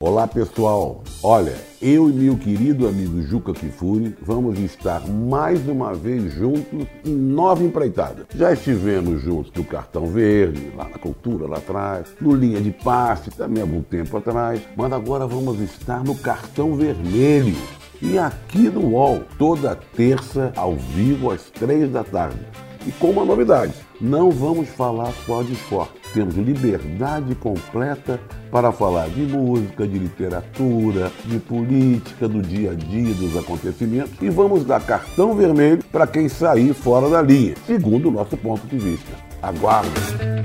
Olá pessoal, olha, eu e meu querido amigo Juca Kifuri vamos estar mais uma vez juntos em nova empreitada. Já estivemos juntos no Cartão Verde, lá na Cultura, lá atrás, no Linha de Passe, também há algum tempo atrás, mas agora vamos estar no Cartão Vermelho. E aqui no UOL, toda terça, ao vivo, às três da tarde. E com uma novidade, não vamos falar só de esporte. Temos liberdade completa para falar de música, de literatura, de política, do dia a dia, dos acontecimentos e vamos dar cartão vermelho para quem sair fora da linha, segundo o nosso ponto de vista. Aguarde!